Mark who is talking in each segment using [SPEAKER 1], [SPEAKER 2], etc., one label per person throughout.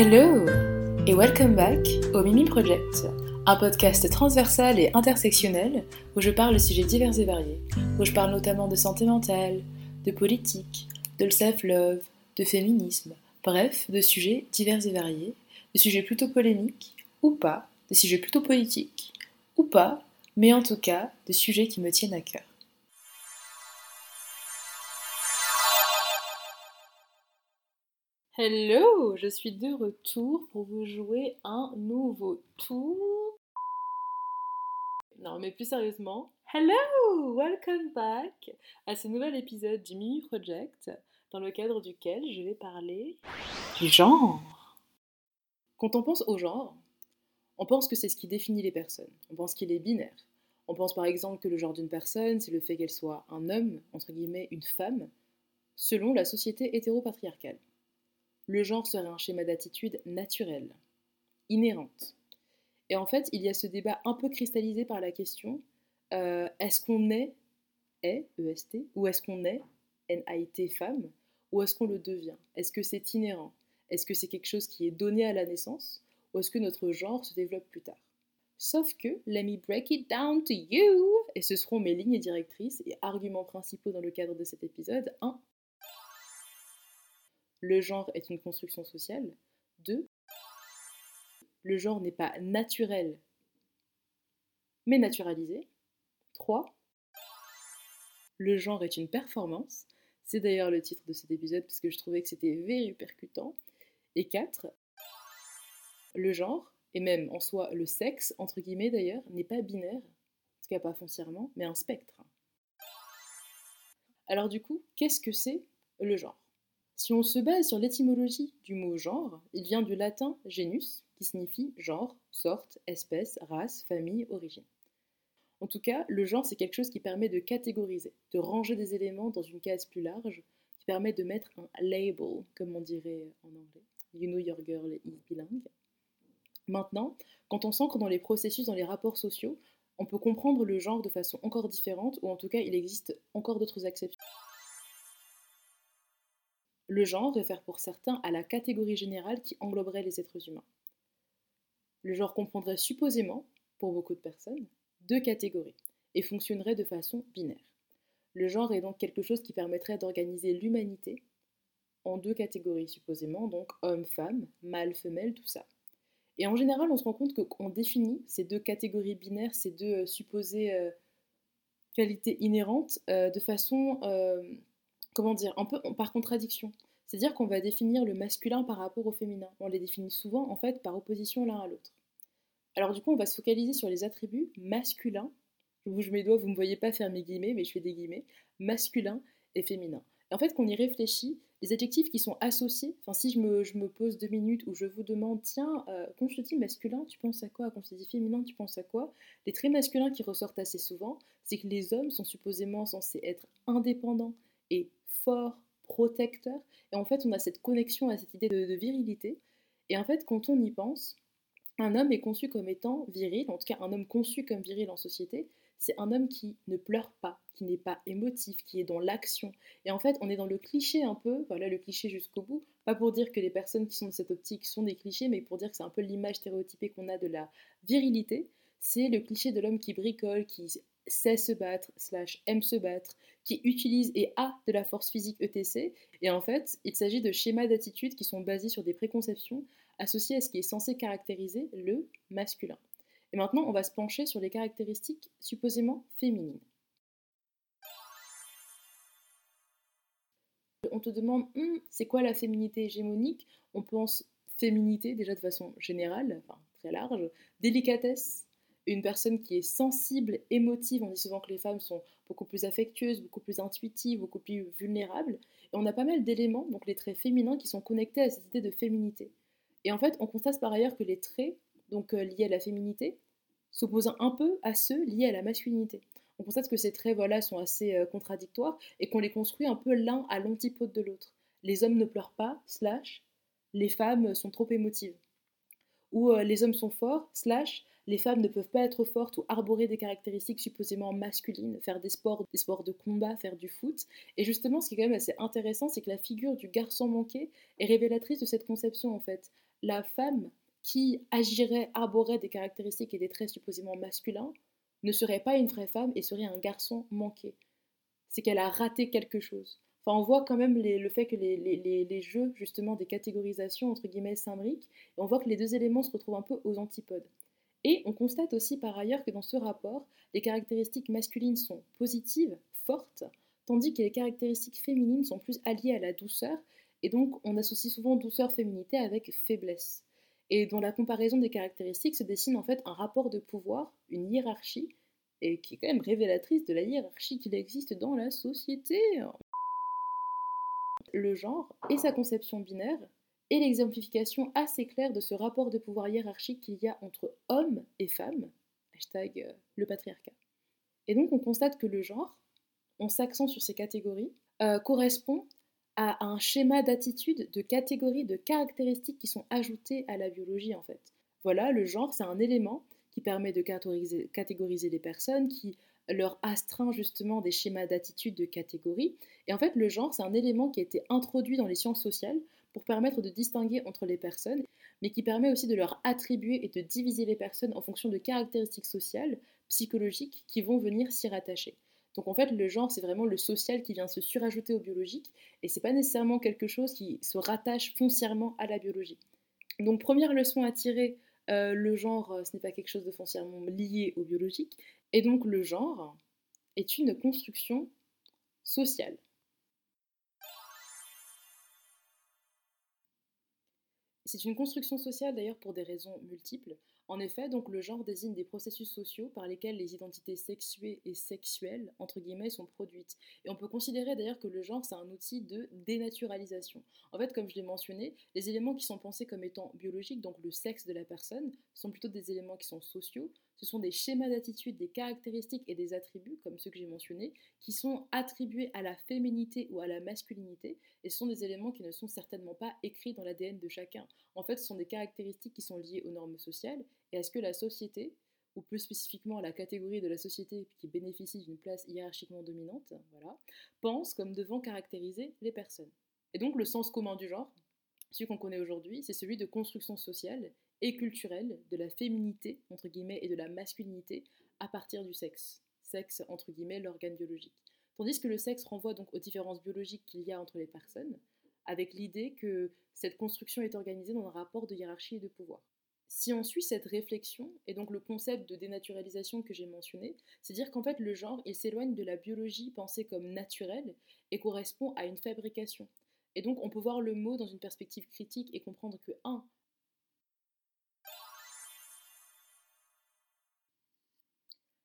[SPEAKER 1] Hello et welcome back au Mimi Project, un podcast transversal et intersectionnel où je parle de sujets divers et variés, où je parle notamment de santé mentale, de politique, de self-love, de féminisme, bref, de sujets divers et variés, de sujets plutôt polémiques ou pas, de sujets plutôt politiques ou pas, mais en tout cas de sujets qui me tiennent à cœur. Hello, je suis de retour pour vous jouer un nouveau tour. Non, mais plus sérieusement, hello, welcome back à ce nouvel épisode du Mimi Project dans le cadre duquel je vais parler du genre. Quand on pense au genre, on pense que c'est ce qui définit les personnes. On pense qu'il est binaire. On pense par exemple que le genre d'une personne, c'est le fait qu'elle soit un homme, entre guillemets, une femme, selon la société hétéropatriarcale le genre serait un schéma d'attitude naturel, inhérente. Et en fait, il y a ce débat un peu cristallisé par la question euh, est-ce qu'on est, est, EST, ou est-ce qu'on est, NIT, femme, ou est-ce qu'on le devient? Est-ce que c'est inhérent? Est-ce que c'est quelque chose qui est donné à la naissance, ou est-ce que notre genre se développe plus tard? Sauf que, let me break it down to you, et ce seront mes lignes directrices et arguments principaux dans le cadre de cet épisode. 1 le genre est une construction sociale. 2. Le genre n'est pas naturel, mais naturalisé. 3. Le genre est une performance. C'est d'ailleurs le titre de cet épisode parce que je trouvais que c'était very percutant. Et 4. Le genre, et même en soi le sexe, entre guillemets d'ailleurs, n'est pas binaire, en tout cas pas foncièrement, mais un spectre. Alors du coup, qu'est-ce que c'est le genre? Si on se base sur l'étymologie du mot genre, il vient du latin genus, qui signifie genre, sorte, espèce, race, famille, origine. En tout cas, le genre, c'est quelque chose qui permet de catégoriser, de ranger des éléments dans une case plus large, qui permet de mettre un label, comme on dirait en anglais. You know your girl is bilingue. Maintenant, quand on s'ancre dans les processus, dans les rapports sociaux, on peut comprendre le genre de façon encore différente, ou en tout cas, il existe encore d'autres exceptions. Le genre réfère pour certains à la catégorie générale qui engloberait les êtres humains. Le genre comprendrait supposément, pour beaucoup de personnes, deux catégories et fonctionnerait de façon binaire. Le genre est donc quelque chose qui permettrait d'organiser l'humanité en deux catégories supposément, donc homme-femme, mâle-femelle, tout ça. Et en général, on se rend compte qu'on définit ces deux catégories binaires, ces deux euh, supposées euh, qualités inhérentes, euh, de façon comment dire, un peu par contradiction. C'est-à-dire qu'on va définir le masculin par rapport au féminin. On les définit souvent en fait par opposition l'un à l'autre. Alors du coup, on va se focaliser sur les attributs masculins. Je bouge mes doigts, vous ne me voyez pas faire mes guillemets, mais je fais des guillemets. Masculin et féminin. Et en fait, qu'on y réfléchit, les adjectifs qui sont associés, enfin si je me, je me pose deux minutes où je vous demande, tiens, euh, quand je te dis masculin, tu penses à quoi? Quand je te dis féminin, tu penses à quoi? Les traits masculins qui ressortent assez souvent, c'est que les hommes sont supposément censés être indépendants fort, protecteur. Et en fait, on a cette connexion à cette idée de, virilité. Et en fait, quand on y pense, un homme est conçu comme étant viril, en tout cas un homme conçu comme viril en société, c'est un homme qui ne pleure pas, qui n'est pas émotif, qui est dans l'action. Et en fait, on est dans le cliché un peu, voilà le cliché jusqu'au bout, pas pour dire que les personnes qui sont dans cette optique sont des clichés, mais pour dire que c'est un peu l'image stéréotypée qu'on a de la virilité. C'est le cliché de l'homme qui bricole, qui sait se battre, slash aime se battre, qui utilise et a de la force physique ETC. Et en fait, il s'agit de schémas d'attitude qui sont basés sur des préconceptions associées à ce qui est censé caractériser le masculin. Et maintenant, on va se pencher sur les caractéristiques supposément féminines. On te demande, hum, c'est quoi la féminité hégémonique? On pense féminité déjà de façon générale, enfin très large, délicatesse, une personne qui est sensible, émotive. On dit souvent que les femmes sont beaucoup plus affectueuses, beaucoup plus intuitives, beaucoup plus vulnérables. Et on a pas mal d'éléments, donc les traits féminins, qui sont connectés à cette idée de féminité. Et en fait, on constate par ailleurs que les traits donc, euh, liés à la féminité s'opposent un peu à ceux liés à la masculinité. On constate que ces traits voilà, sont assez euh, contradictoires et qu'on les construit un peu l'un à l'antipode de l'autre. Les hommes ne pleurent pas, slash, les femmes sont trop émotives. Ou euh, les hommes sont forts, slash, les femmes ne peuvent pas être fortes ou arborer des caractéristiques supposément masculines, faire des sports, des sports de combat, faire du foot. Et justement, ce qui est quand même assez intéressant, c'est que la figure du garçon manqué est révélatrice de cette conception en fait. la femme qui agirait, arborait des caractéristiques et des traits supposément masculins ne serait pas une vraie femme et serait un garçon manqué. C'est qu'elle a raté quelque chose. Enfin, on voit quand même le fait que les, jeux, justement, des catégorisations, entre guillemets, s'imbriquent, et on voit que les deux éléments se retrouvent un peu aux antipodes. Et on constate aussi par ailleurs que dans ce rapport, les caractéristiques masculines sont positives, fortes, tandis que les caractéristiques féminines sont plus alliées à la douceur, et donc on associe souvent douceur-féminité avec faiblesse. Et dans la comparaison des caractéristiques se dessine en fait un rapport de pouvoir, une hiérarchie, et qui est quand même révélatrice de la hiérarchie qu'il existe dans la société. Le genre et sa conception binaire et l'exemplification assez claire de ce rapport de pouvoir hiérarchique qu'il y a entre hommes et femmes, hashtag euh, le patriarcat. Et donc on constate que le genre, on s'accent sur ces catégories, euh, correspond à un schéma d'attitude, de catégories, de caractéristiques qui sont ajoutées à la biologie en fait. Voilà, le genre, c'est un élément qui permet de catégoriser, catégoriser les personnes, qui leur astreint justement des schémas d'attitude de catégories. Et en fait, le genre, c'est un élément qui a été introduit dans les sciences sociales pour permettre de distinguer entre les personnes, mais qui permet aussi de leur attribuer et de diviser les personnes en fonction de caractéristiques sociales, psychologiques, qui vont venir s'y rattacher. Donc en fait, le genre, c'est vraiment le social qui vient se surajouter au biologique, et c'est pas nécessairement quelque chose qui se rattache foncièrement à la biologie. Donc première leçon à tirer, euh, le genre, euh, ce n'est pas quelque chose de foncièrement lié au biologique, et donc le genre est une construction sociale. C'est une construction sociale d'ailleurs pour des raisons multiples. En effet, donc le genre désigne des processus sociaux par lesquels les identités sexuées et sexuelles, entre guillemets, sont produites. Et on peut considérer d'ailleurs que le genre, c'est un outil de dénaturalisation. En fait, comme je l'ai mentionné, les éléments qui sont pensés comme étant biologiques, donc le sexe de la personne, sont plutôt des éléments qui sont sociaux. Ce sont des schémas d'attitude, des caractéristiques et des attributs, comme ceux que j'ai mentionnés, qui sont attribués à la féminité ou à la masculinité, et ce sont des éléments qui ne sont certainement pas écrits dans l'ADN de chacun. En fait, ce sont des caractéristiques qui sont liées aux normes sociales et à ce que la société, ou plus spécifiquement la catégorie de la société qui bénéficie d'une place hiérarchiquement dominante, voilà, pense comme devant caractériser les personnes? Et donc le sens commun du genre, celui qu'on connaît aujourd'hui, c'est celui de construction sociale et culturelle de la féminité, entre guillemets, et de la masculinité à partir du sexe. Sexe, entre guillemets, l'organe biologique. Tandis que le sexe renvoie donc aux différences biologiques qu'il y a entre les personnes, avec l'idée que cette construction est organisée dans un rapport de hiérarchie et de pouvoir. Si on suit cette réflexion, et donc le concept de dénaturalisation que j'ai mentionné, c'est dire qu'en fait le genre, il s'éloigne de la biologie pensée comme naturelle et correspond à une fabrication. Et donc on peut voir le mot dans une perspective critique et comprendre que 1.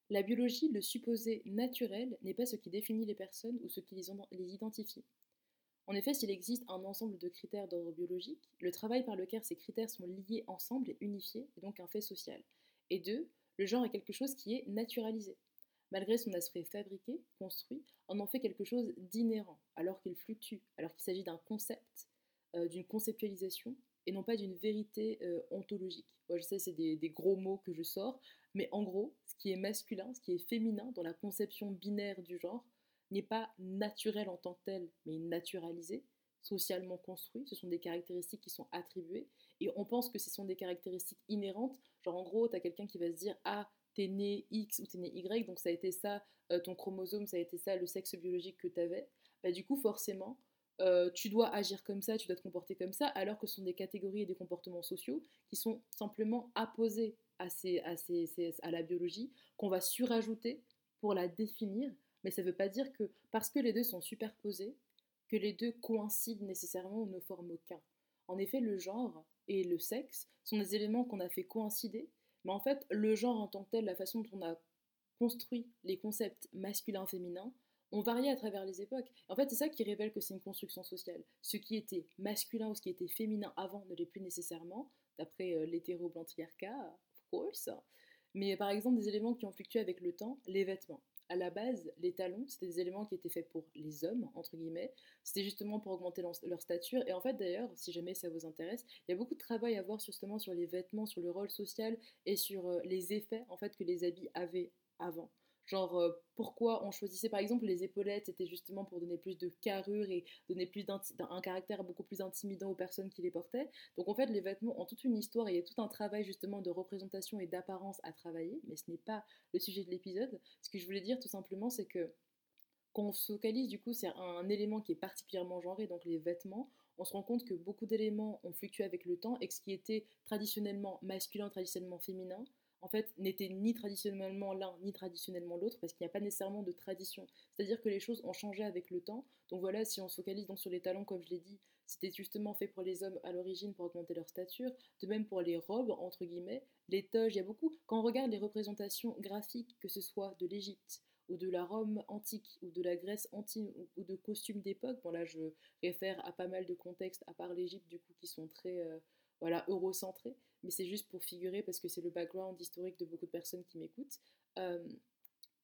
[SPEAKER 1] La biologie, le supposé naturel, n'est pas ce qui définit les personnes ou ce qui les identifie. En effet, s'il existe un ensemble de critères d'ordre biologique, le travail par lequel ces critères sont liés ensemble est unifié, et donc un fait social. Et deux, le genre est quelque chose qui est naturalisé. Malgré son aspect fabriqué, construit, on en fait quelque chose d'inhérent, alors qu'il fluctue, alors qu'il s'agit d'un concept, euh, d'une conceptualisation, et non pas d'une vérité euh, ontologique. Moi, je sais, c'est des, des, gros mots que je sors, mais en gros, ce qui est masculin, ce qui est féminin dans la conception binaire du genre, n'est pas naturel en tant que tel, mais naturalisé, socialement construit. Ce sont des caractéristiques qui sont attribuées. Et on pense que ce sont des caractéristiques inhérentes. Genre, en gros, tu as quelqu'un qui va se dire Ah, t'es né X ou t'es né Y, donc ça a été ça, euh, ton chromosome, ça a été ça, le sexe biologique que tu avais. Bah, du coup, forcément, euh, tu dois agir comme ça, tu dois te comporter comme ça, alors que ce sont des catégories et des comportements sociaux qui sont simplement apposés à, ces, à la biologie, qu'on va surajouter pour la définir mais ça ne veut pas dire que parce que les deux sont superposés, que les deux coïncident nécessairement ou ne forment qu'un. En effet, le genre et le sexe sont des éléments qu'on a fait coïncider, mais en fait, le genre en tant que tel, la façon dont on a construit les concepts masculins-féminins, ont varié à travers les époques. En fait, c'est ça qui révèle que c'est une construction sociale. Ce qui était masculin ou ce qui était féminin avant ne l'est plus nécessairement, d'après euh, l'hétéro-blantriarcat, of course. Mais par exemple, des éléments qui ont fluctué avec le temps, les vêtements à la base, les talons, c'était des éléments qui étaient faits pour les hommes, entre guillemets. C'était justement pour augmenter leur, stature. Et en fait, d'ailleurs, si jamais ça vous intéresse, il y a beaucoup de travail à voir justement sur les vêtements, sur le rôle social et sur euh, les effets en fait que les habits avaient avant. Genre, euh, pourquoi on choisissait par exemple les épaulettes, c'était justement pour donner plus de carrure et donner plus un caractère beaucoup plus intimidant aux personnes qui les portaient. Donc en fait, les vêtements ont toute une histoire et il y a tout un travail justement de représentation et d'apparence à travailler, mais ce n'est pas le sujet de l'épisode. Ce que je voulais dire tout simplement, c'est que quand on se focalise, du coup, c'est un élément qui est particulièrement genré, donc les vêtements, on se rend compte que beaucoup d'éléments ont fluctué avec le temps et que ce qui était traditionnellement masculin, traditionnellement féminin, en fait, n'était ni traditionnellement l'un ni traditionnellement l'autre, parce qu'il n'y a pas nécessairement de tradition. C'est-à-dire que les choses ont changé avec le temps. Donc voilà, si on se focalise donc sur les talons, comme je l'ai dit, c'était justement fait pour les hommes à l'origine pour augmenter leur stature. De même pour les robes, entre guillemets, les toges, il y a beaucoup. Quand on regarde les représentations graphiques, que ce soit de l'Égypte, ou de la Rome antique, ou de la Grèce antique, ou de costumes d'époque, bon là je réfère à pas mal de contextes, à part l'Égypte du coup, qui sont très... Euh, voilà, eurocentré, mais c'est juste pour figurer parce que c'est le background historique de beaucoup de personnes qui m'écoutent. Euh,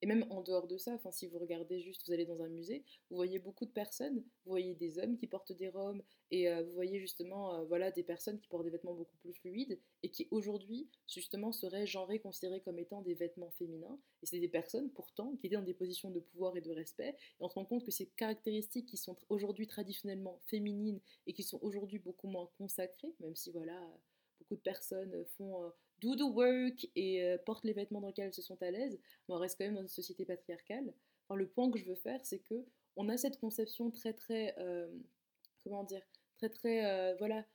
[SPEAKER 1] et même en dehors de ça, enfin, si vous regardez juste, vous allez dans un musée, vous voyez beaucoup de personnes, vous voyez des hommes qui portent des robes, et euh, vous voyez justement euh, voilà, des personnes qui portent des vêtements beaucoup plus fluides, et qui aujourd'hui, justement, seraient genrées, considérées comme étant des vêtements féminins. Et c'est des personnes, pourtant, qui étaient dans des positions de pouvoir et de respect, et on se rend compte que ces caractéristiques qui sont aujourd'hui traditionnellement féminines, et qui sont aujourd'hui beaucoup moins consacrées, même si, voilà, beaucoup de personnes font euh, do the work et euh, portent les vêtements dans lesquels elles se sont à l'aise, mais on reste quand même dans une société patriarcale. Le point que je veux faire, c'est que on a cette conception très très euh, comment dire très très voilà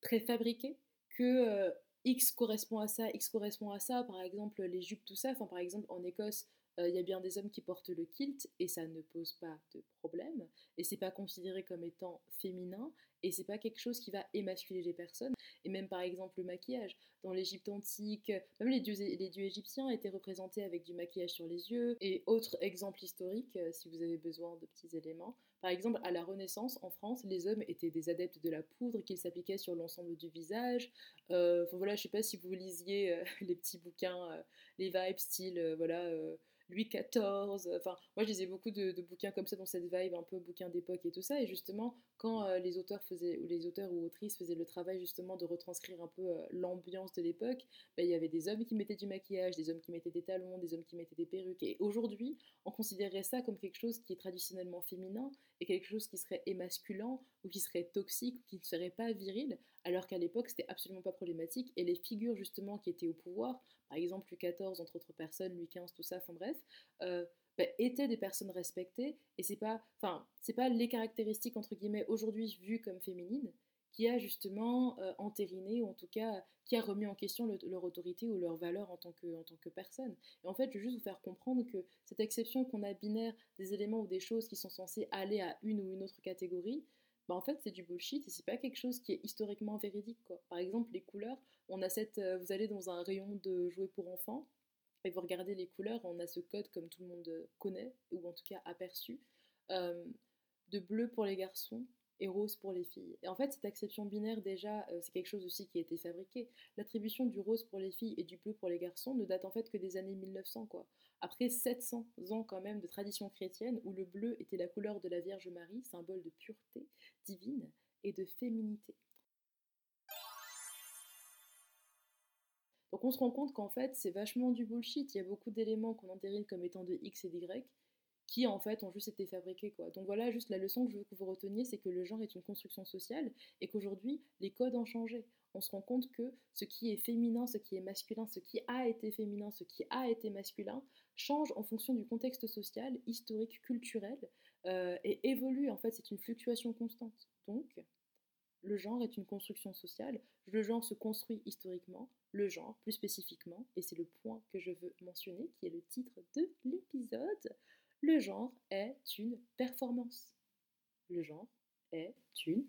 [SPEAKER 1] très fabriquée que X correspond à ça, X correspond à ça. Par exemple, les jupes, tout ça. Enfin, par exemple, en Écosse, il y a bien des hommes qui portent le kilt et ça ne pose pas de problème. Et c'est pas considéré comme étant féminin et c'est pas quelque chose qui va émasculer les personnes. Et même par exemple le maquillage. Dans l'Égypte antique, même les dieux, les dieux égyptiens étaient représentés avec du maquillage sur les yeux. Et autre exemple historique, euh, si vous avez besoin de petits éléments, par exemple à la Renaissance en France, les hommes étaient des adeptes de la poudre qu'ils s'appliquaient sur l'ensemble du visage. Euh, voilà, je sais pas si vous lisiez euh, les petits bouquins, les vibes style, voilà Louis XIV. Enfin, moi, je lisais beaucoup de, bouquins comme ça dans cette vibe, un peu bouquins d'époque et tout ça. Et justement, quand euh, les auteurs faisaient, ou les auteurs ou autrices faisaient le travail justement de retranscrire un peu euh, l'ambiance de l'époque, ben, il y avait des hommes qui mettaient du maquillage, des hommes qui mettaient des talons, des hommes qui mettaient des perruques. Et aujourd'hui, on considérait ça comme quelque chose qui est traditionnellement féminin et quelque chose qui serait émasculant ou qui serait toxique ou qui ne serait pas viril, alors qu'à l'époque, c'était absolument pas problématique. Et les figures justement qui étaient au pouvoir, par exemple Louis XIV, entre autres personnes, Louis XV, tout ça, enfin bref, euh, bah, étaient des personnes respectées et c'est pas, enfin, c'est pas les caractéristiques entre guillemets aujourd'hui vues comme féminines qui a justement euh, entériné ou en tout cas qui a remis en question leur autorité ou leur valeur en tant, que, en tant que personne. Et en fait, je veux juste vous faire comprendre que cette exception qu'on a binaire des éléments ou des choses qui sont censées aller à une ou une autre catégorie, bah en fait c'est du bullshit et c'est pas quelque chose qui est historiquement véridique quoi. Par exemple les couleurs, on a cette, euh, vous allez dans un rayon de jouets pour enfants et vous regardez les couleurs, on a ce code comme tout le monde connaît ou en tout cas aperçu euh, de bleu pour les garçons et rose pour les filles. Et en fait, cette exception binaire, déjà, euh, c'est quelque chose aussi qui a été fabriqué. L'attribution du rose pour les filles et du bleu pour les garçons ne date en fait que des années 1900, quoi. Après 700 ans quand même de tradition chrétienne où le bleu était la couleur de la Vierge Marie, symbole de pureté divine et de féminité. Donc on se rend compte qu'en fait c'est vachement du bullshit, il y a beaucoup d'éléments qu'on entérine comme étant de X et d'Y qui en fait ont juste été fabriqués quoi. Donc voilà, juste la leçon que je veux que vous reteniez, c'est que le genre est une construction sociale et qu'aujourd'hui les codes ont changé. On se rend compte que ce qui est féminin, ce qui est masculin, ce qui a été féminin, ce qui a été masculin, change en fonction du contexte social, historique, culturel euh, et évolue. En fait, c'est une fluctuation constante. Donc, le genre est une construction sociale. Le genre se construit historiquement. Le genre, plus spécifiquement, et c'est le point que je veux mentionner, qui est le titre de l'épisode, le genre est une performance. Le genre est une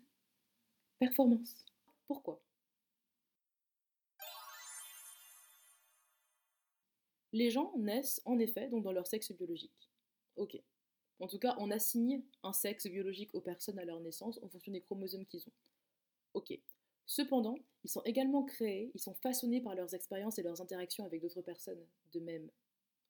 [SPEAKER 1] performance. Pourquoi? Les gens naissent en effet dans leur sexe biologique. Ok. En tout cas, on assigne un sexe biologique aux personnes à leur naissance en fonction des chromosomes qu'ils ont. Ok. Cependant, ils sont également créés, ils sont façonnés par leurs expériences et leurs interactions avec d'autres personnes de même,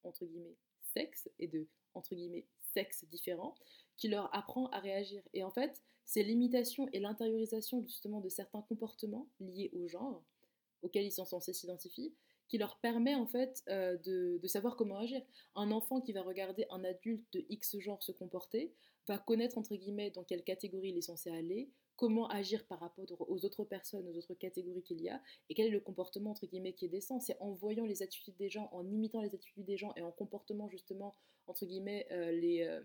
[SPEAKER 1] entre guillemets, sexe et de entre guillemets, sexe différent, qui leur apprend à réagir. Et en fait, c'est l'imitation et l'intériorisation justement de certains comportements liés au genre, auxquels ils sont censés s'identifier, qui leur permet en fait euh, de, de, savoir comment agir. Un enfant qui va regarder un adulte de X genre se comporter va connaître entre guillemets dans quelle catégorie il est censé aller, comment agir par rapport aux autres personnes, aux autres catégories qu'il y a, et quel est le comportement entre guillemets qui est décent. C'est en voyant les attitudes des gens, en imitant les attitudes des gens et en comportement justement entre guillemets euh, les, euh,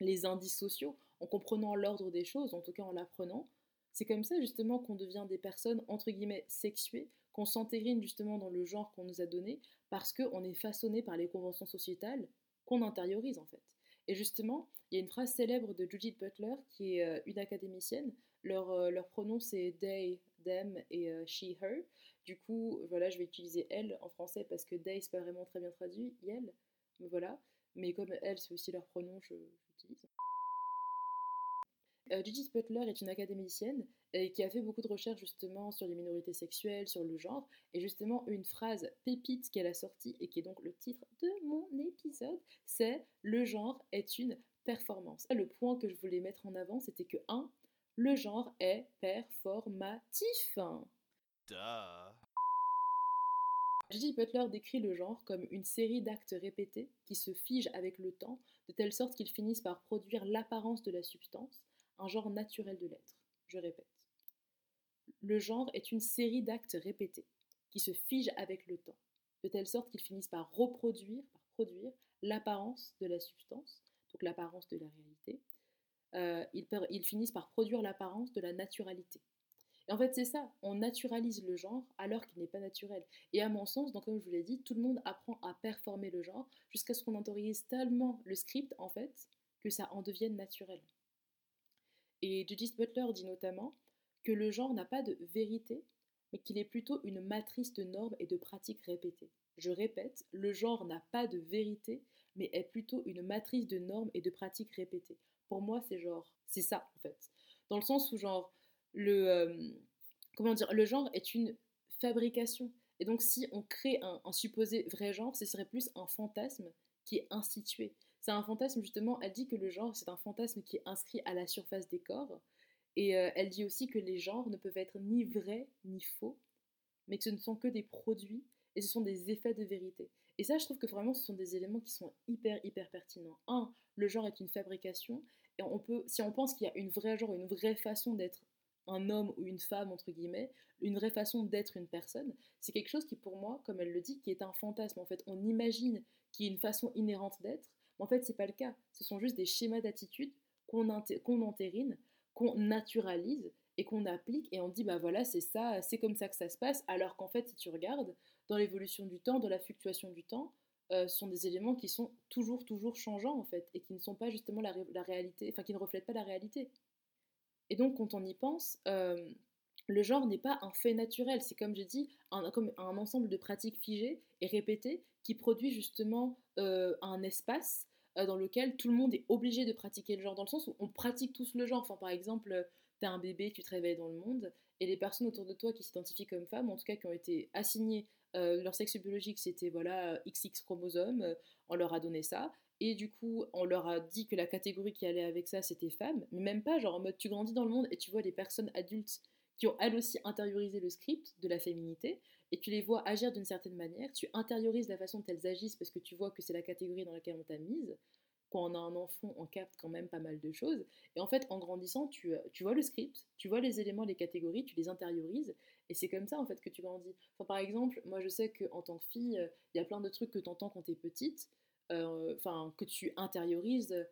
[SPEAKER 1] les indices sociaux, en comprenant l'ordre des choses, en tout cas en l'apprenant. C'est comme ça justement qu'on devient des personnes entre guillemets sexuées, qu'on s'entérine justement dans le genre qu'on nous a donné, parce qu'on est façonné par les conventions sociétales qu'on intériorise en fait. Et justement, il y a une phrase célèbre de Judith Butler, qui est euh, une académicienne. Leur, euh, leur pronom, c'est they, them et euh, she, her. Du coup, voilà, je vais utiliser elle en français parce que they, c'est pas vraiment très bien traduit, elle. Voilà. Mais comme elle, c'est aussi leur pronom, j'utilise. Judith Butler est une académicienne qui a fait beaucoup de recherches justement sur les minorités sexuelles, sur le genre, et justement une phrase pépite qu'elle a sortie et qui est donc le titre de mon épisode, c'est le genre est une performance. Le point que je voulais mettre en avant, c'était que 1. Le genre est performatif. J.J. Butler décrit le genre comme une série d'actes répétés qui se figent avec le temps, de telle sorte qu'ils finissent par produire l'apparence de la substance, un genre naturel de l'être. Je répète. Le genre est une série d'actes répétés qui se figent avec le temps, de telle sorte qu'ils finissent par reproduire, par produire l'apparence de la substance, donc l'apparence de la réalité, euh, ils, finissent par produire l'apparence de la naturalité. Et en fait, c'est ça, on naturalise le genre alors qu'il n'est pas naturel. Et à mon sens, donc comme je vous l'ai dit, tout le monde apprend à performer le genre jusqu'à ce qu'on autorise tellement le script, en fait, que ça en devienne naturel. Et Judith Butler dit notamment que le genre n'a pas de vérité, mais qu'il est plutôt une matrice de normes et de pratiques répétées. Je répète, le genre n'a pas de vérité, mais est plutôt une matrice de normes et de pratiques répétées. Pour moi, c'est genre, c'est ça en fait. Dans le sens où genre, le, euh, comment dire, le genre est une fabrication. Et donc si on crée un, supposé vrai genre, ce serait plus un fantasme qui est institué. C'est un fantasme justement, elle dit que le genre, c'est un fantasme qui est inscrit à la surface des corps. Et euh, elle dit aussi que les genres ne peuvent être ni vrais ni faux, mais que ce ne sont que des produits et ce sont des effets de vérité. Et ça, je trouve que vraiment, ce sont des éléments qui sont hyper, hyper pertinents. Un, le genre est une fabrication, et on peut, si on pense qu'il y a une vraie genre, une vraie façon d'être un homme ou une femme, entre guillemets, une vraie façon d'être une personne, c'est quelque chose qui, pour moi, comme elle le dit, qui est un fantasme. En fait, on imagine qu'il y a une façon inhérente d'être, mais en fait, c'est pas le cas. Ce sont juste des schémas d'attitude qu'on entérine, qu'on naturalise, et qu'on applique et on dit bah voilà c'est ça, c'est comme ça que ça se passe, alors qu'en fait si tu regardes dans l'évolution du temps, dans la fluctuation du temps, euh, sont des éléments qui sont toujours toujours changeants en fait et qui ne sont pas justement la, réalité, enfin qui ne reflètent pas la réalité. Et donc quand on y pense, euh, le genre n'est pas un fait naturel, c'est comme j'ai dit, un, comme un ensemble de pratiques figées et répétées qui produit justement euh, un espace dans lequel tout le monde est obligé de pratiquer le genre, dans le sens où on pratique tous le genre. Enfin, par exemple, tu un bébé, tu te réveilles dans le monde, et les personnes autour de toi qui s'identifient comme femmes, en tout cas qui ont été assignées, euh, leur sexe biologique c'était voilà XX chromosome, euh, on leur a donné ça, et du coup on leur a dit que la catégorie qui allait avec ça c'était femme, mais même pas genre en mode tu grandis dans le monde et tu vois des personnes adultes qui ont elles aussi intériorisé le script de la féminité, et tu les vois agir d'une certaine manière, tu intériorises la façon dont elles agissent parce que tu vois que c'est la catégorie dans laquelle on t'a mise, quand on a un enfant, on capte quand même pas mal de choses. Et en fait, en grandissant, tu, euh, tu vois le script, tu vois les éléments, les catégories, tu les intériorises. Et c'est comme ça, en fait, que tu grandis. Par exemple, moi, je sais qu'en tant que fille, il y a plein de trucs que tu entends quand tu es petite, euh, enfin, que tu intériorises.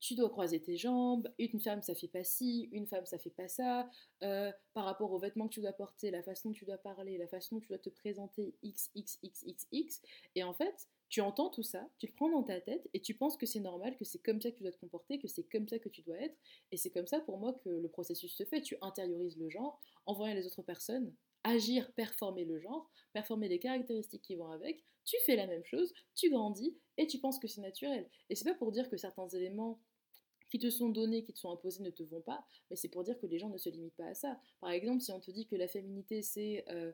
[SPEAKER 1] Tu dois croiser tes jambes, une femme ça fait pas ci, une femme ça fait pas ça, par rapport aux vêtements que tu dois porter, la façon dont tu dois parler, la façon dont tu dois te présenter, x, x, x, x, x. Et en fait, tu entends tout ça, tu le prends dans ta tête et tu penses que c'est normal, que c'est comme ça que tu dois te comporter, que c'est comme ça que tu dois être. Et c'est comme ça pour moi que le processus se fait. Tu intériorises le genre en voyant les autres personnes agir, performer le genre, performer les caractéristiques qui vont avec. Tu fais la même chose, tu grandis et tu penses que c'est naturel. Et c'est pas pour dire que certains éléments qui te sont donnés, qui te sont imposés ne te vont pas, mais c'est pour dire que les gens ne se limitent pas à ça. Par exemple, si on te dit que la féminité c'est euh,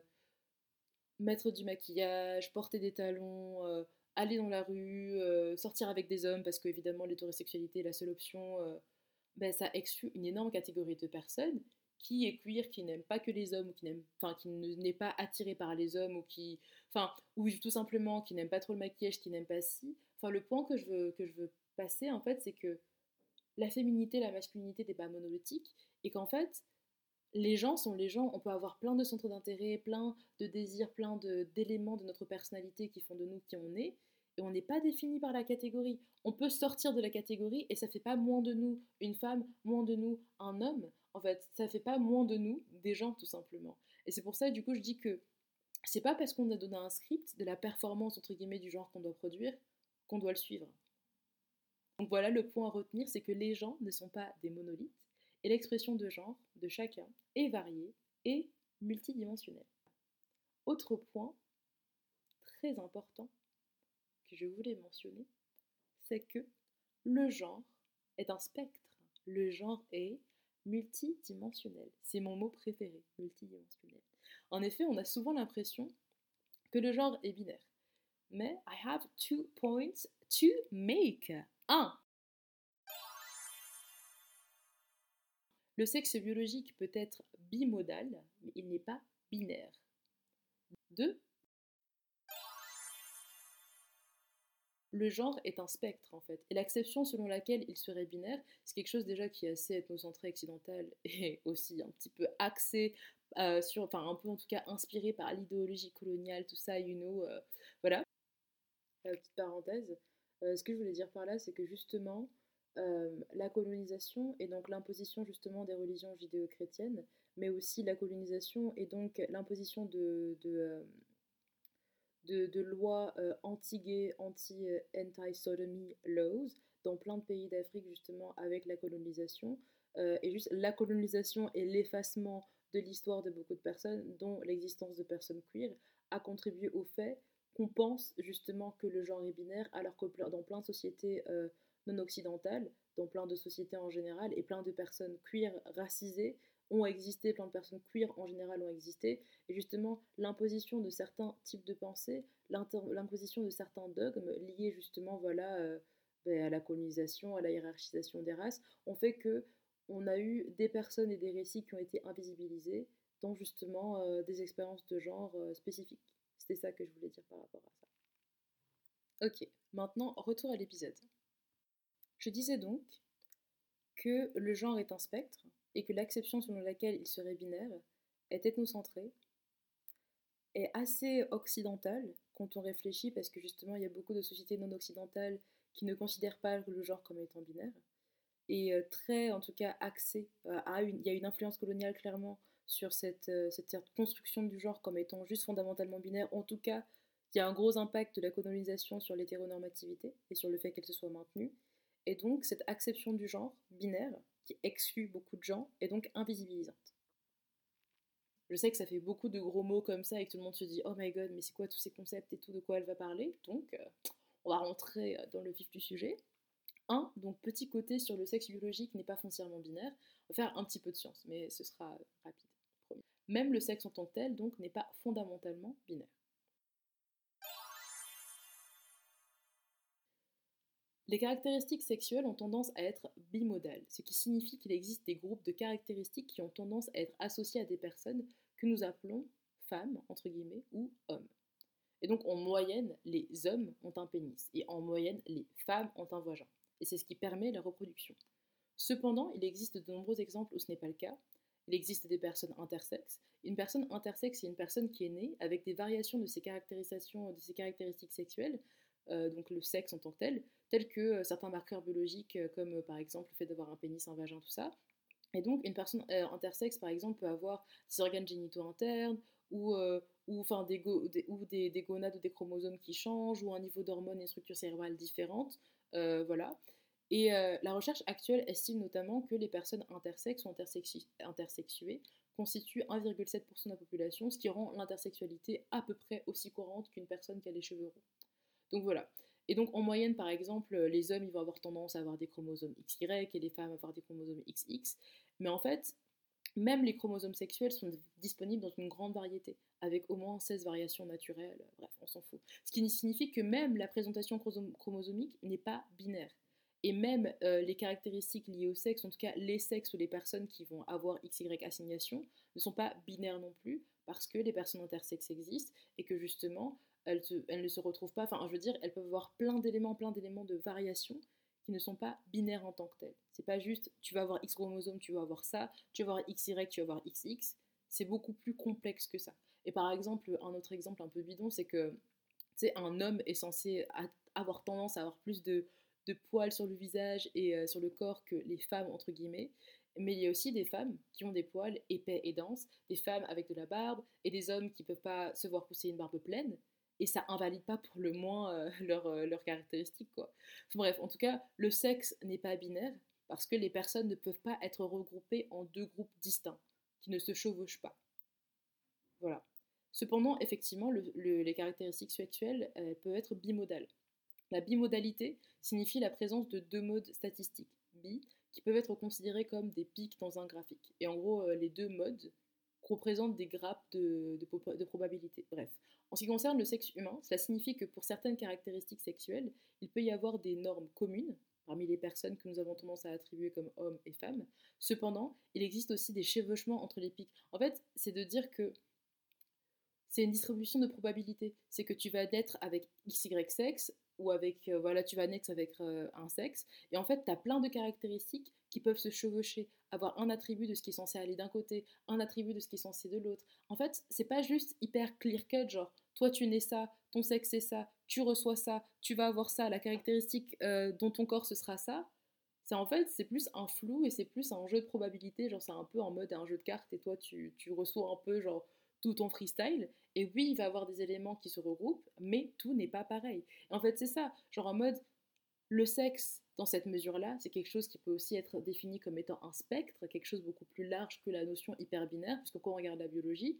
[SPEAKER 1] mettre du maquillage, porter des talons, euh, aller dans la rue, euh, sortir avec des hommes, parce qu'évidemment l'hétérosexualité est la seule option, ben, ça exclut une énorme catégorie de personnes qui est queer, qui n'aime pas que les hommes, ou qui n'aime, enfin, qui n'est pas attiré par les hommes, ou qui, enfin, ou tout simplement qui n'aime pas trop le maquillage, qui n'aime pas si. Enfin, le point que je veux, que je veux passer, en fait, c'est que la féminité, la masculinité n'est pas monolithique, et qu'en fait, les gens sont les gens, on peut avoir plein de centres d'intérêt, plein de désirs, plein d'éléments de, de notre personnalité qui font de nous qui on est, et on n'est pas défini par la catégorie. On peut sortir de la catégorie et ça fait pas moins de nous une femme, moins de nous un homme. En fait, ça fait pas moins de nous des gens tout simplement. Et c'est pour ça du coup je dis que c'est pas parce qu'on a donné un script de la performance entre guillemets du genre qu'on doit produire qu'on doit le suivre. Donc voilà le point à retenir, c'est que les gens ne sont pas des monolithes et l'expression de genre de chacun est variée et multidimensionnelle. Autre point très important que je voulais mentionner, c'est que le genre est un spectre. Le genre est multidimensionnel. C'est mon mot préféré, multidimensionnel. En effet, on a souvent l'impression que le genre est binaire. Mais I have two points to make. 1. Le sexe biologique peut être bimodal, mais il n'est pas binaire. 2. le genre est un spectre en fait. Et l'acception selon laquelle il serait binaire, c'est quelque chose déjà qui est assez ethnocentré occidental et aussi un petit peu axé euh, sur, enfin un peu en tout cas inspiré par l'idéologie coloniale, tout ça, you know, euh, voilà. Euh, petite parenthèse. Ce que je voulais dire par là, c'est que justement, la colonisation et donc l'imposition justement des religions judéo-chrétiennes, mais aussi la colonisation et donc l'imposition de de, lois euh, anti-gay, anti-anti-sodomy laws dans plein de pays d'Afrique justement avec la colonisation. Euh, et juste la colonisation et l'effacement de l'histoire de beaucoup de personnes, dont l'existence de personnes queer, a contribué au fait qu'on pense justement que le genre est binaire, alors que dans plein de sociétés euh, non occidentales, dans plein de sociétés en général, et plein de personnes queer racisées, ont existé, plein de personnes queer en général ont existé, et justement l'imposition de certains types de pensées, l'imposition de certains dogmes liés justement euh, ben, à la colonisation, à la hiérarchisation des races, ont fait que on a eu des personnes et des récits qui ont été invisibilisés dans justement euh, des expériences de genre spécifiques. C'était ça que je voulais dire par rapport à ça. Ok, maintenant retour à l'épisode. Je disais donc que le genre est un spectre, et que l'acception selon laquelle il serait binaire est ethnocentrée, est assez occidentale quand on réfléchit, parce que justement il y a beaucoup de sociétés non occidentales qui ne considèrent pas le genre comme étant binaire, et euh, très en tout cas axée euh, à une, il y a une influence coloniale clairement sur cette, euh, cette, construction du genre comme étant juste fondamentalement binaire, en tout cas il y a un gros impact de la colonisation sur l'hétéronormativité et sur le fait qu'elle se soit maintenue, et donc cette acception du genre binaire qui exclut beaucoup de gens et donc invisibilisante. Je sais que ça fait beaucoup de gros mots comme ça et que tout le monde se dit Oh my god, mais c'est quoi tous ces concepts et tout de quoi elle va parler? Donc, euh, on va rentrer dans le vif du sujet. 1. Donc, petit côté sur le sexe biologique n'est pas foncièrement binaire. On va faire un petit peu de science, mais ce sera rapide. Même le sexe en tant que tel, donc, n'est pas fondamentalement binaire. Les caractéristiques sexuelles ont tendance à être bimodales, ce qui signifie qu'il existe des groupes de caractéristiques qui ont tendance à être associés à des personnes que nous appelons femmes, ou hommes. Et donc en moyenne, les hommes ont un pénis, et en moyenne, les femmes ont un vagin. Et c'est ce qui permet la reproduction. Cependant, il existe de nombreux exemples où ce n'est pas le cas. Il existe des personnes intersexes. Une personne intersexe, c'est une personne qui est née avec des variations de ses caractérisations, de ses caractéristiques sexuelles, euh, donc le sexe en tant que tel, tels que euh, certains marqueurs biologiques, euh, comme par exemple le fait d'avoir un pénis, un vagin, tout ça. Et donc, une personne intersexe, par exemple, peut avoir des organes génitaux internes, ou, des, ou des, des, gonades ou des chromosomes qui changent, ou un niveau d'hormones et structures cérébrales différentes. voilà. Et la recherche actuelle estime notamment que les personnes intersexes ou intersexuées constituent 1,7% de la population, ce qui rend l'intersexualité à peu près aussi courante qu'une personne qui a les cheveux roux. Donc voilà. Et donc en moyenne, par exemple, les hommes vont avoir tendance à avoir des chromosomes XY et les femmes à avoir des chromosomes XX. Mais en fait, même les chromosomes sexuels sont disponibles dans une grande variété, avec au moins 16 variations naturelles, bref, on s'en fout. Ce qui signifie que même la présentation chromosomique n'est pas binaire. Et même euh, les caractéristiques liées au sexe, en tout cas les sexes ou les personnes qui vont avoir XY assignation, ne sont pas binaires non plus, parce que les personnes intersexes existent et que justement, elles, ne se retrouvent pas, enfin je veux dire, elles peuvent avoir plein d'éléments, plein d'éléments de variation qui ne sont pas binaires en tant que tels. C'est pas juste tu vas avoir X chromosome, tu vas avoir ça, tu vas avoir XY, tu vas avoir XX. C'est beaucoup plus complexe que ça. Et par exemple, un autre exemple un peu bidon, c'est que un homme est censé avoir tendance à avoir plus de, de poils sur le visage et euh, sur le corps que les femmes, entre guillemets. Mais il y a aussi des femmes qui ont des poils épais et denses, des femmes avec de la barbe et des hommes qui ne peuvent pas se voir pousser une barbe pleine. Et ça invalide pas pour le moins euh, leurs euh, caractéristiques. Quoi. bref, en tout cas, le sexe n'est pas binaire parce que les personnes ne peuvent pas être regroupées en deux groupes distincts qui ne se chevauchent pas. Voilà. Cependant, effectivement, les caractéristiques sexuelles peuvent être bimodales. La bimodalité signifie la présence de deux modes statistiques, bi, qui peuvent être considérés comme des pics dans un graphique. Et en gros, euh, les deux modes représentent des grappes de, de, probabilité. Bref, en ce qui concerne le sexe humain, cela signifie que pour certaines caractéristiques sexuelles, il peut y avoir des normes communes parmi les personnes que nous avons tendance à attribuer comme hommes et femmes. Cependant, il existe aussi des chevauchements entre les pics. En fait, c'est de dire que c'est une distribution de probabilité. C'est que tu vas naître avec XY sexe, ou avec, euh, voilà, tu vas naître avec euh, un sexe. Et en fait, tu as plein de caractéristiques qui peuvent se chevaucher, avoir un attribut de ce qui est censé aller d'un côté, un attribut de ce qui est censé de l'autre. En fait, c'est pas juste hyper clear cut, genre, toi tu nais ça, ton sexe c'est ça, tu reçois ça, tu vas avoir ça, la caractéristique euh, dont ton corps ce sera ça. C'est en fait, c'est plus un flou et c'est plus un jeu de probabilité, genre c'est un peu en mode un jeu de cartes et toi tu, tu reçois un peu genre tout ton freestyle. Et oui, il va avoir des éléments qui se regroupent, mais tout n'est pas pareil. en fait, c'est ça, genre en mode, le sexe, dans cette mesure-là, c'est quelque chose qui peut aussi être défini comme étant un spectre, quelque chose beaucoup plus large que la notion hyperbinaire, puisque quand on regarde la biologie,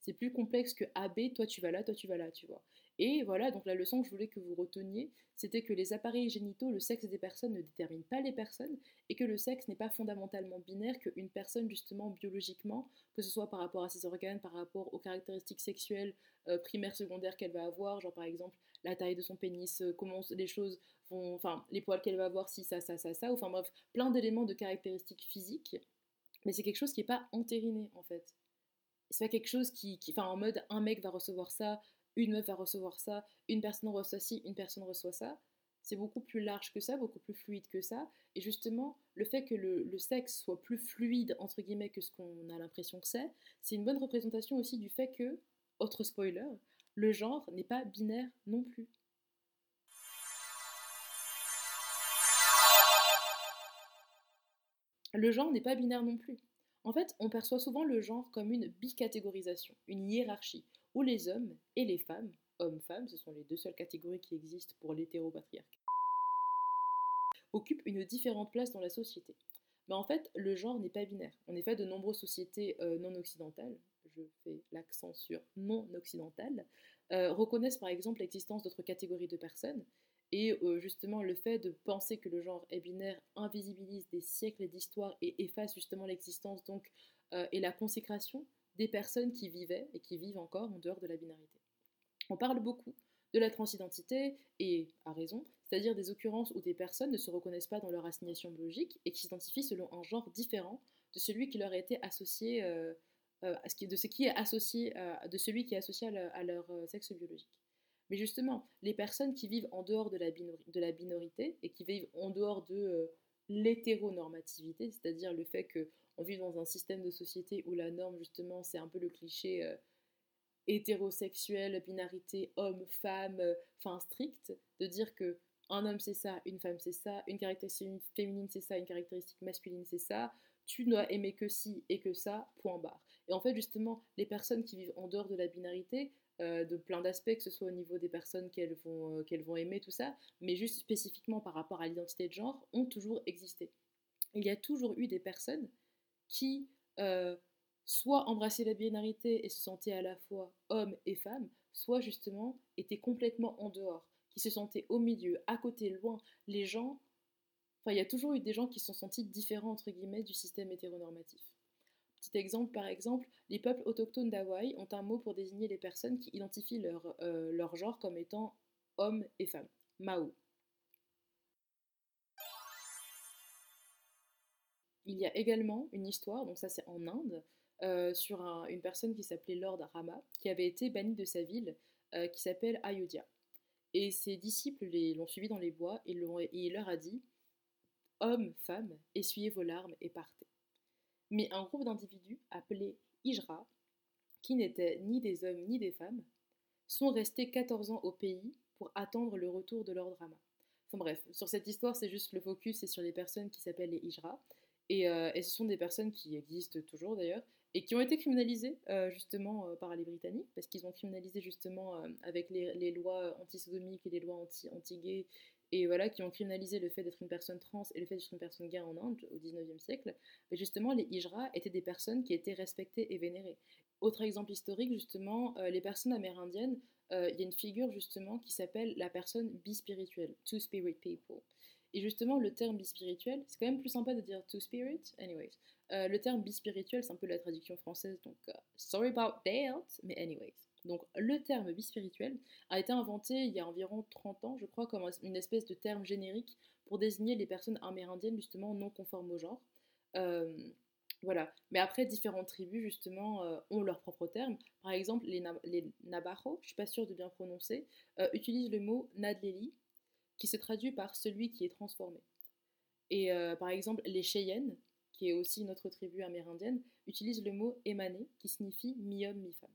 [SPEAKER 1] c'est plus complexe que AB, toi tu vas là, toi tu vas là, tu vois. Et voilà, donc la leçon que je voulais que vous reteniez, c'était que les appareils génitaux, le sexe des personnes ne détermine pas les personnes, et que le sexe n'est pas fondamentalement binaire, qu'une personne, justement, biologiquement, que ce soit par rapport à ses organes, par rapport aux caractéristiques sexuelles euh, primaires, secondaires qu'elle va avoir, genre par exemple la taille de son pénis, euh, comment les choses vont, enfin les poils qu'elle va avoir, si ça, ça, ça, ça, enfin bref, plein d'éléments de caractéristiques physiques, mais c'est quelque chose qui n'est pas entériné en fait. C'est pas quelque chose qui, enfin, en mode un mec va recevoir ça, une meuf va recevoir ça, une personne reçoit ci, une personne reçoit ça. C'est beaucoup plus large que ça, beaucoup plus fluide que ça. Et justement, le fait que le, sexe soit plus fluide, entre guillemets, que ce qu'on a l'impression que c'est, c'est une bonne représentation aussi du fait que, autre spoiler, le genre n'est pas binaire non plus. Le genre n'est pas binaire non plus. En fait, on perçoit souvent le genre comme une bicatégorisation, une hiérarchie, où les hommes et les femmes, hommes-femmes, ce sont les deux seules catégories qui existent pour l'hétéropatriarcat, occupent une différente place dans la société. Mais en fait, le genre n'est pas binaire. En effet, de nombreuses sociétés euh, non occidentales, je fais l'accent sur non occidentales, euh, reconnaissent par exemple l'existence d'autres catégories de personnes, et euh, justement, le fait de penser que le genre est binaire invisibilise des siècles d'histoire et efface justement l'existence donc et la consécration des personnes qui vivaient et qui vivent encore en dehors de la binarité. On parle beaucoup de la transidentité, et à raison, c'est-à-dire des occurrences où des personnes ne se reconnaissent pas dans leur assignation biologique et qui s'identifient selon un genre différent de celui qui leur a été associé, euh, de ce qui est associé, de celui qui est associé à leur sexe biologique. Mais justement, les personnes qui vivent en dehors de la, de la minorité et qui vivent en dehors de euh, l'hétéronormativité, c'est-à-dire le fait qu'on vit dans un système de société où la norme, justement, c'est un peu le cliché euh, hétérosexuel, binarité homme-femme, euh, fin strict, de dire que un homme c'est ça, une femme c'est ça, une caractéristique féminine c'est ça, une caractéristique masculine c'est ça, tu dois aimer que ci et que ça, point barre. Et en fait, justement, les personnes qui vivent en dehors de la binarité euh, de plein d'aspects, que ce soit au niveau des personnes qu'elles vont, euh, qu'elles vont aimer, tout ça, mais juste spécifiquement par rapport à l'identité de genre, ont toujours existé. Il y a toujours eu des personnes qui euh, soit embrassaient la binarité et se sentaient à la fois hommes et femmes, soit justement étaient complètement en dehors, qui se sentaient au milieu, à côté, loin. Les gens, enfin, il y a toujours eu des gens qui se sont sentis différents, entre guillemets, du système hétéronormatif. Petit exemple, par exemple, les peuples autochtones d'Hawaï ont un mot pour désigner les personnes qui identifient leur, euh, leur genre comme étant hommes et femmes. Mao. Il y a également une histoire, donc ça c'est en Inde, euh, sur une personne qui s'appelait Lord Rama, qui avait été banni de sa ville, euh, qui s'appelle Ayodhya. Et ses disciples l'ont suivi dans les bois et, et il leur a dit Hommes, femmes, essuyez vos larmes et partez. Mais un groupe d'individus appelés Ijra, qui n'étaient ni des hommes ni des femmes, sont restés 14 ans au pays pour attendre le retour de Lord Rama. Enfin bref, sur cette histoire, c'est juste le focus, c'est sur les personnes qui s'appellent les Ijra. Et, euh, et, ce sont des personnes qui existent toujours d'ailleurs, et qui ont été criminalisés euh, justement euh, par les Britanniques, parce qu'ils ont criminalisé justement avec les, lois anti-sodomiques et les lois anti-gays, et voilà, qui ont criminalisé le fait d'être une personne trans et le fait d'être une personne gay en Inde au 19e siècle. Mais justement, les hijras étaient des personnes qui étaient respectées et vénérées. Autre exemple historique, justement, les personnes amérindiennes, il y a une figure justement qui s'appelle la personne bispirituelle, two spirit people. Et justement, le terme bispirituel, c'est quand même plus sympa de dire two spirit, anyways. Euh, le terme bispirituel, c'est un peu la traduction française, donc uh, sorry about that, mais anyways. Donc le terme bispirituel a été inventé il y a environ 30 ans, je crois, comme une espèce de terme générique pour désigner les personnes amérindiennes justement non conformes au genre. Euh, voilà. Mais après, différentes tribus, justement, euh, ont leur propre terme. Par exemple, les, les Nabajos, je suis pas sûre de bien prononcer, utilisent le mot Nadleli, qui se traduit par celui qui est transformé. Et par exemple, les Cheyennes, qui est aussi notre tribu amérindienne, utilise le mot émané, qui signifie mi-homme, mi-femme.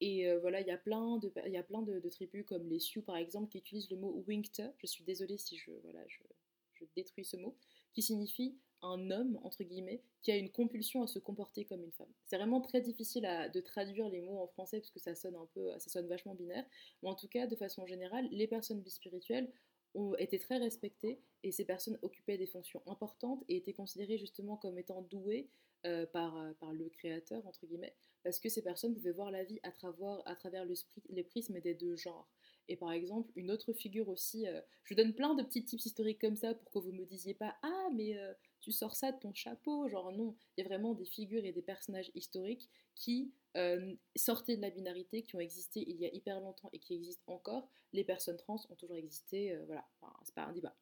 [SPEAKER 1] Et euh, voilà, il y a plein, de, y a plein de, tribus comme les Sioux par exemple qui utilisent le mot winkte. Je suis désolée si je, voilà, je, détruis ce mot, qui signifie un homme, entre guillemets, qui a une compulsion à se comporter comme une femme. C'est vraiment très difficile de traduire les mots en français parce que ça sonne un peu, ça sonne vachement binaire. Mais en tout cas, de façon générale, les personnes bispirituelles ont été très respectées et ces personnes occupaient des fonctions importantes et étaient considérées justement comme étant douées euh, par, euh, par le créateur, entre guillemets, parce que ces personnes pouvaient voir la vie à travers, à travers le, les prismes des deux genres. Et par exemple, une autre figure aussi, euh, je donne plein de petits tips historiques comme ça pour que vous me disiez pas Ah, mais tu sors ça de ton chapeau. Genre, non, il y a vraiment des figures et des personnages historiques qui euh, sortaient de la binarité, qui ont existé il y a hyper longtemps et qui existent encore. Les personnes trans ont toujours existé, euh, voilà, c'est pas un débat.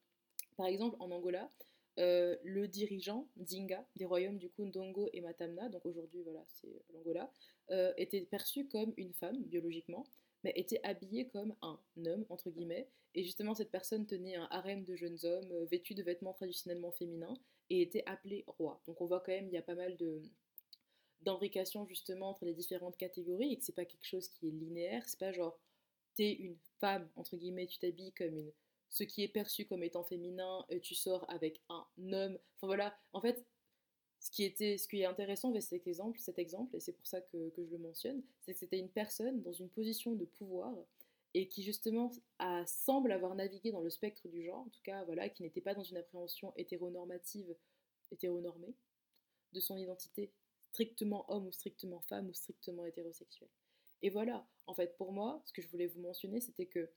[SPEAKER 1] Par exemple, en Angola, euh, le dirigeant Dinga des royaumes du Kundongo et Matamna, donc aujourd'hui voilà c'est l'Angola, était perçu comme une femme biologiquement, était habillé comme un homme entre guillemets. Et justement cette personne tenait un harem de jeunes hommes vêtus de vêtements traditionnellement féminins et était appelé roi. Donc on voit quand même il y a pas mal de justement entre les différentes catégories et que c'est pas quelque chose qui est linéaire, c'est pas genre t'es une femme entre guillemets, tu t'habilles comme une ce qui est perçu comme étant féminin, et tu sors avec un homme. Enfin voilà, en fait, ce qui, était, ce qui est intéressant avec cet exemple, cet exemple et c'est pour ça que, je le mentionne, c'est que c'était une personne dans une position de pouvoir et qui justement a, semble avoir navigué dans le spectre du genre, en tout cas, voilà, qui n'était pas dans une appréhension hétéronormative, hétéronormée, de son identité strictement homme ou strictement femme ou strictement hétérosexuelle. Et voilà, en fait, pour moi, ce que je voulais vous mentionner, c'était que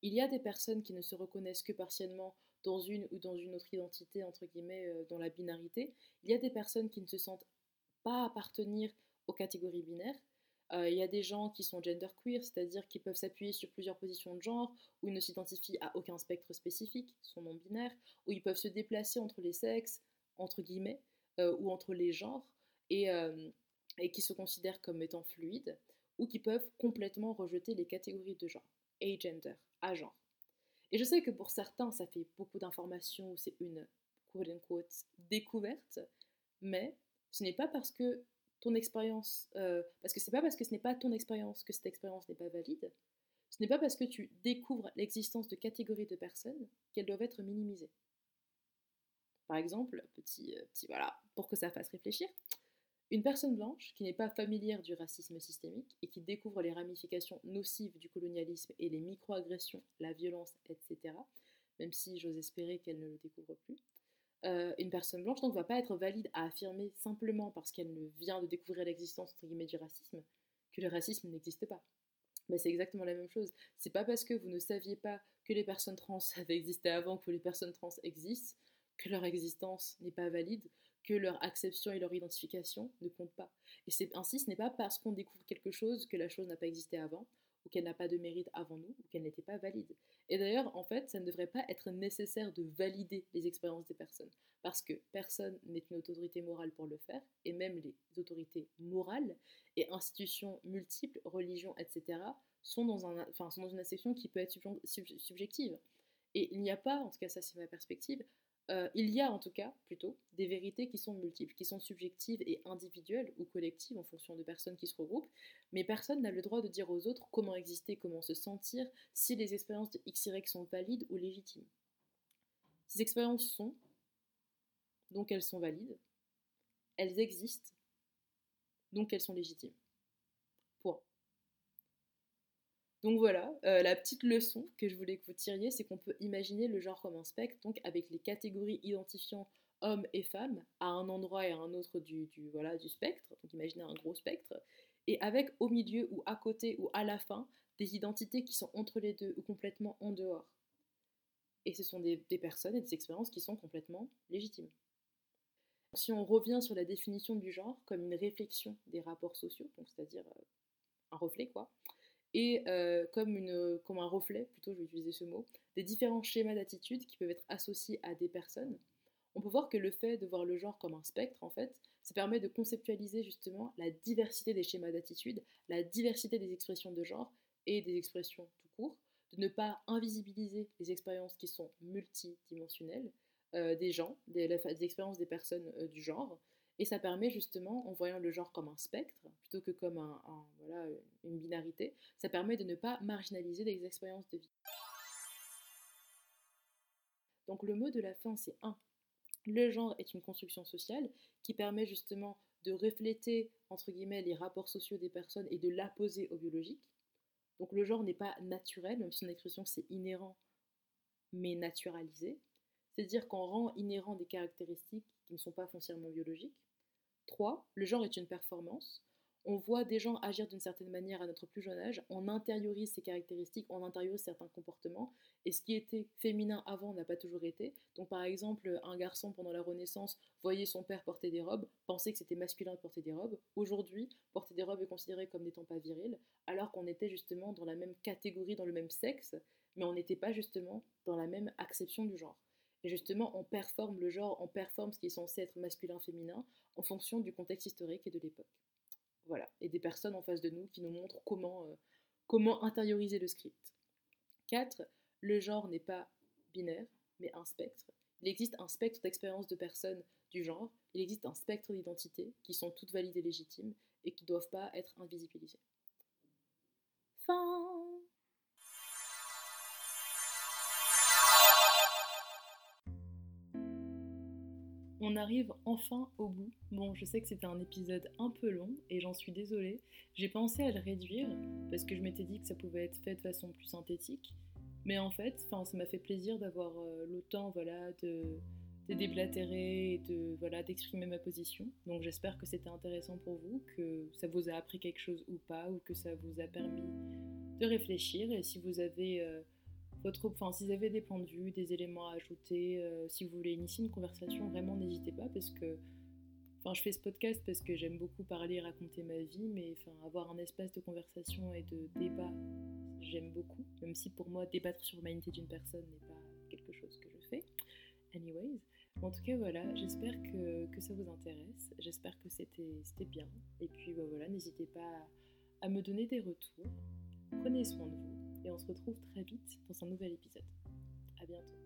[SPEAKER 1] il y a des personnes qui ne se reconnaissent que partiellement dans une ou dans une autre identité, entre guillemets, euh, dans la binarité. Il y a des personnes qui ne se sentent pas appartenir aux catégories binaires, euh, il y a des gens qui sont genderqueer, c'est-à-dire qui peuvent s'appuyer sur plusieurs positions de genre, ils ne s'identifient à aucun spectre spécifique, sont non binaires, où ils peuvent se déplacer entre les sexes, entre guillemets, euh, ou entre les genres, et, et, qui se considèrent comme étant fluides, ou qui peuvent complètement rejeter les catégories de genre, agender, à genre. Et je sais que pour certains, ça fait beaucoup d'informations, c'est une quote-unquote découverte, mais ce n'est pas parce que ton expérience, euh, parce que c'est pas parce que ce n'est pas ton expérience que cette expérience n'est pas valide. Ce n'est pas parce que tu découvres l'existence de catégories de personnes qu'elles doivent être minimisées. Par exemple, petit, euh, petit voilà, pour que ça fasse réfléchir, une personne blanche qui n'est pas familière du racisme systémique et qui découvre les ramifications nocives du colonialisme et les microagressions, la violence, etc., même si j'ose espérer qu'elle ne le découvre plus, euh, une personne blanche donc va pas être valide à affirmer simplement parce qu'elle vient de découvrir l'existence du racisme que le racisme n'existe pas. Mais c'est exactement la même chose. C'est pas parce que vous ne saviez pas que les personnes trans avaient existé avant que les personnes trans existent que leur existence n'est pas valide, que leur acception et leur identification ne comptent pas. Et ainsi, ce n'est pas parce qu'on découvre quelque chose que la chose n'a pas existé avant, ou qu'elle n'a pas de mérite avant nous, ou qu'elle n'était pas valide. Et d'ailleurs, en fait, ça ne devrait pas être nécessaire de valider les expériences des personnes, parce que personne n'est une autorité morale pour le faire, et même les autorités morales et institutions multiples, religions, etc., sont dans, sont dans une acception qui peut être subjective. Et il n'y a pas, en tout cas ça c'est ma perspective, euh, il y a en tout cas, plutôt, des vérités qui sont multiples, qui sont subjectives et individuelles ou collectives en fonction de personnes qui se regroupent, mais personne n'a le droit de dire aux autres comment exister, comment se sentir, si les expériences de XY sont valides ou légitimes. Ces expériences sont, donc elles sont valides, elles existent, donc elles sont légitimes. Donc voilà, euh, la petite leçon que je voulais que vous tiriez, c'est qu'on peut imaginer le genre comme un spectre, donc avec les catégories identifiant hommes et femmes à un endroit et à un autre du, voilà, du spectre, donc imaginez un gros spectre, et avec au milieu ou à côté ou à la fin des identités qui sont entre les deux ou complètement en dehors. Et ce sont des, des personnes et des expériences qui sont complètement légitimes. Si on revient sur la définition du genre comme une réflexion des rapports sociaux, c'est-à-dire euh, un reflet quoi, et euh, comme, un reflet, plutôt je vais utiliser ce mot, des différents schémas d'attitude qui peuvent être associés à des personnes, on peut voir que le fait de voir le genre comme un spectre, en fait, ça permet de conceptualiser justement la diversité des schémas d'attitude, la diversité des expressions de genre et des expressions tout court, de ne pas invisibiliser les expériences qui sont multidimensionnelles euh, des gens, des, des, expériences des personnes euh, du genre, et ça permet justement, en voyant le genre comme un spectre, plutôt que comme un, voilà, une binarité, ça permet de ne pas marginaliser des expériences de vie. Donc le mot de la fin, c'est 1. Le genre est une construction sociale qui permet justement de refléter, entre guillemets, les rapports sociaux des personnes et de l'apposer au biologique. Donc le genre n'est pas naturel, même si son expression c'est inhérent, mais naturalisé. C'est-à-dire qu'on rend inhérent des caractéristiques qui ne sont pas foncièrement biologiques. 3. Le genre est une performance. On voit des gens agir d'une certaine manière à notre plus jeune âge, on intériorise ces caractéristiques, on intériorise certains comportements, et ce qui était féminin avant n'a pas toujours été. Donc par exemple, un garçon pendant la Renaissance voyait son père porter des robes, pensait que c'était masculin de porter des robes. Aujourd'hui, porter des robes est considéré comme n'étant pas viril, alors qu'on était justement dans la même catégorie, dans le même sexe, mais on n'était pas justement dans la même acception du genre. Et justement, on performe le genre, on performe ce qui est censé être masculin-féminin en fonction du contexte historique et de l'époque. Voilà, et des personnes en face de nous qui nous montrent comment, euh, comment intérioriser le script. 4. Le genre n'est pas binaire, mais un spectre. Il existe un spectre d'expérience de personnes du genre, il existe un spectre d'identité qui sont toutes valides et légitimes et qui ne doivent pas être invisibilisées. Fin On arrive enfin au bout. Bon, je sais que c'était un épisode un peu long et j'en suis désolée. J'ai pensé à le réduire parce que je m'étais dit que ça pouvait être fait de façon plus synthétique. Mais en fait, ça m'a fait plaisir d'avoir euh, le temps voilà, de, déblatérer et de voilà d'exprimer ma position. Donc j'espère que c'était intéressant pour vous, que ça vous a appris quelque chose ou pas, ou que ça vous a permis de réfléchir. Et si vous avez euh, enfin, si vous avez des points de vue, des éléments à ajouter, euh, si vous voulez initier une conversation, vraiment n'hésitez pas parce que, enfin, je fais ce podcast parce que j'aime beaucoup parler raconter ma vie, mais enfin, avoir un espace de conversation et de débat, j'aime beaucoup, même si pour moi, débattre sur l'humanité d'une personne n'est pas quelque chose que je fais. Anyways, en tout cas, voilà, j'espère que, que, ça vous intéresse, j'espère que c'était bien, et puis bah, voilà, n'hésitez pas à me donner des retours, prenez soin de vous et on se retrouve très vite dans un nouvel épisode. À bientôt.